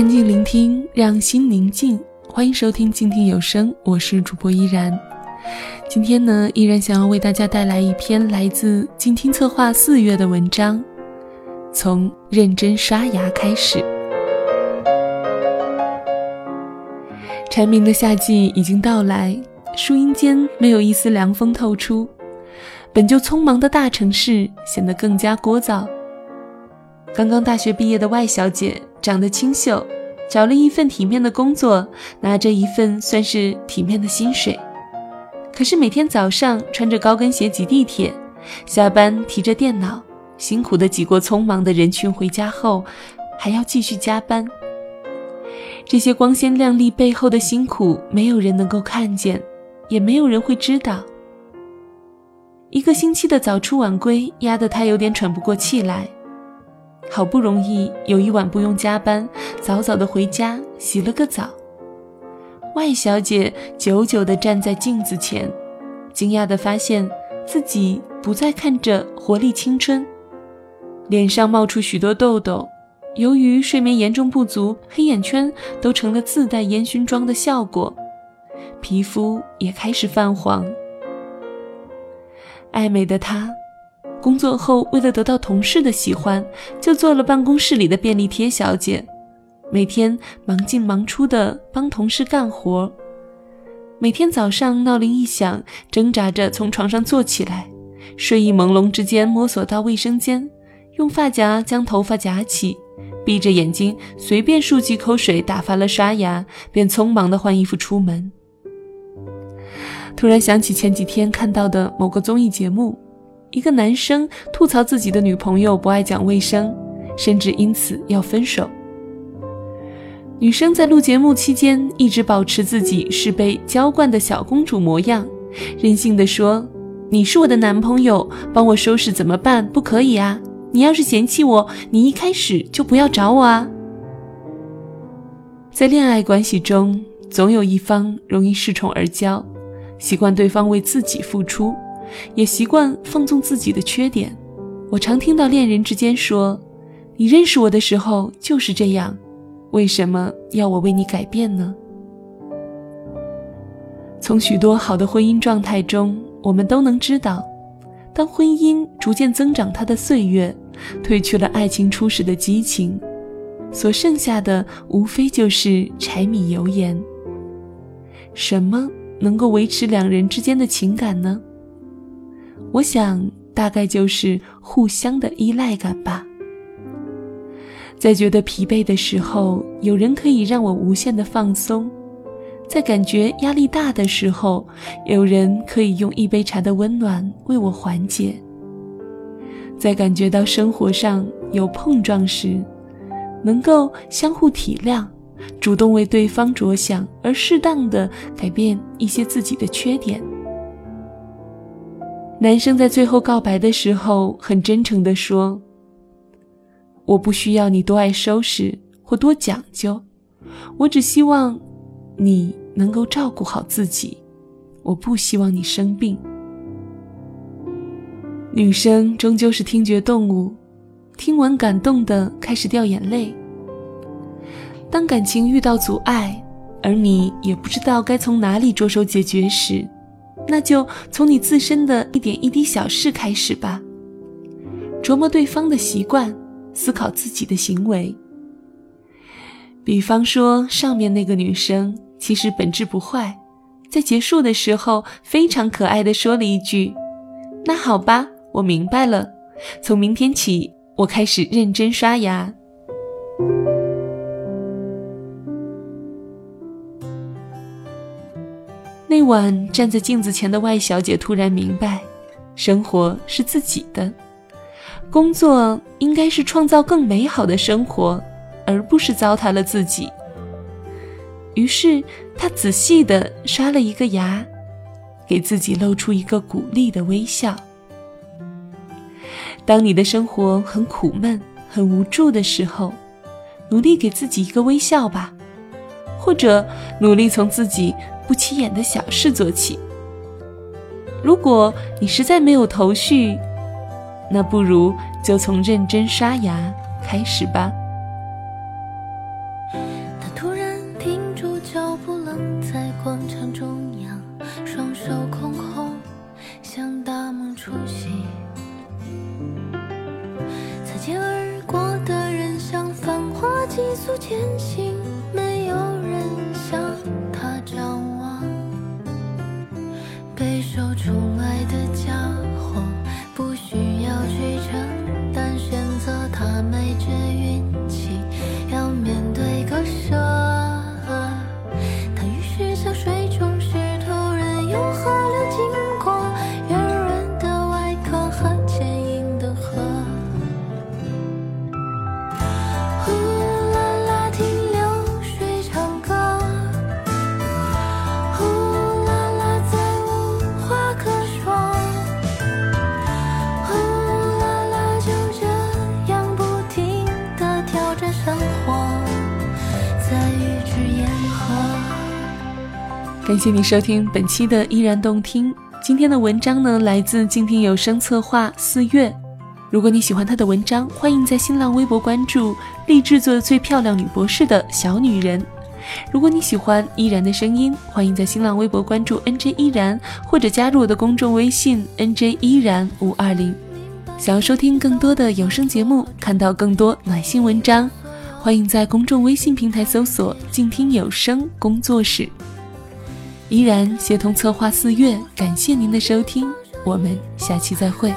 安静聆听，让心宁静。欢迎收听静听有声，我是主播依然。今天呢，依然想要为大家带来一篇来自静听策划四月的文章。从认真刷牙开始。蝉鸣的夏季已经到来，树荫间没有一丝凉风透出，本就匆忙的大城市显得更加聒噪。刚刚大学毕业的外小姐长得清秀，找了一份体面的工作，拿着一份算是体面的薪水。可是每天早上穿着高跟鞋挤地铁，下班提着电脑，辛苦的挤过匆忙的人群回家后，还要继续加班。这些光鲜亮丽背后的辛苦，没有人能够看见，也没有人会知道。一个星期的早出晚归，压得他有点喘不过气来。好不容易有一晚不用加班，早早的回家洗了个澡。外小姐久久地站在镜子前，惊讶地发现自己不再看着活力青春，脸上冒出许多痘痘。由于睡眠严重不足，黑眼圈都成了自带烟熏妆的效果，皮肤也开始泛黄。爱美的她，工作后为了得到同事的喜欢，就做了办公室里的便利贴小姐，每天忙进忙出的帮同事干活。每天早上闹铃一响，挣扎着从床上坐起来，睡意朦胧之间摸索到卫生间，用发夹将头发夹起。闭着眼睛，随便漱几口水，打发了刷牙，便匆忙的换衣服出门。突然想起前几天看到的某个综艺节目，一个男生吐槽自己的女朋友不爱讲卫生，甚至因此要分手。女生在录节目期间一直保持自己是被娇惯的小公主模样，任性的说：“你是我的男朋友，帮我收拾怎么办？不可以啊。”你要是嫌弃我，你一开始就不要找我啊！在恋爱关系中，总有一方容易恃宠而骄，习惯对方为自己付出，也习惯放纵自己的缺点。我常听到恋人之间说：“你认识我的时候就是这样，为什么要我为你改变呢？”从许多好的婚姻状态中，我们都能知道。当婚姻逐渐增长，它的岁月褪去了爱情初始的激情，所剩下的无非就是柴米油盐。什么能够维持两人之间的情感呢？我想，大概就是互相的依赖感吧。在觉得疲惫的时候，有人可以让我无限的放松。在感觉压力大的时候，有人可以用一杯茶的温暖为我缓解；在感觉到生活上有碰撞时，能够相互体谅，主动为对方着想，而适当的改变一些自己的缺点。男生在最后告白的时候，很真诚地说：“我不需要你多爱收拾或多讲究，我只希望你。”能够照顾好自己，我不希望你生病。女生终究是听觉动物，听完感动的开始掉眼泪。当感情遇到阻碍，而你也不知道该从哪里着手解决时，那就从你自身的一点一滴小事开始吧。琢磨对方的习惯，思考自己的行为。比方说，上面那个女生。其实本质不坏，在结束的时候非常可爱的说了一句：“那好吧，我明白了。从明天起，我开始认真刷牙。”那晚站在镜子前的外小姐突然明白，生活是自己的，工作应该是创造更美好的生活，而不是糟蹋了自己。于是，她仔细地刷了一个牙，给自己露出一个鼓励的微笑。当你的生活很苦闷、很无助的时候，努力给自己一个微笑吧，或者努力从自己不起眼的小事做起。如果你实在没有头绪那不如就从认真刷牙开始吧。他突然停住脚步在广场中央宠爱的家伙，不需要去承担，选择他没这运气，要面对割舍。他于是像水中石头任由河流经感谢你收听本期的依然动听。今天的文章呢，来自静听有声策划四月。如果你喜欢他的文章，欢迎在新浪微博关注“立志做最漂亮女博士的小女人”。如果你喜欢依然的声音，欢迎在新浪微博关注 “nj 依然”或者加入我的公众微信 “nj 依然五二零”。想要收听更多的有声节目，看到更多暖心文章，欢迎在公众微信平台搜索“静听有声工作室”。依然协同策划四月，感谢您的收听，我们下期再会。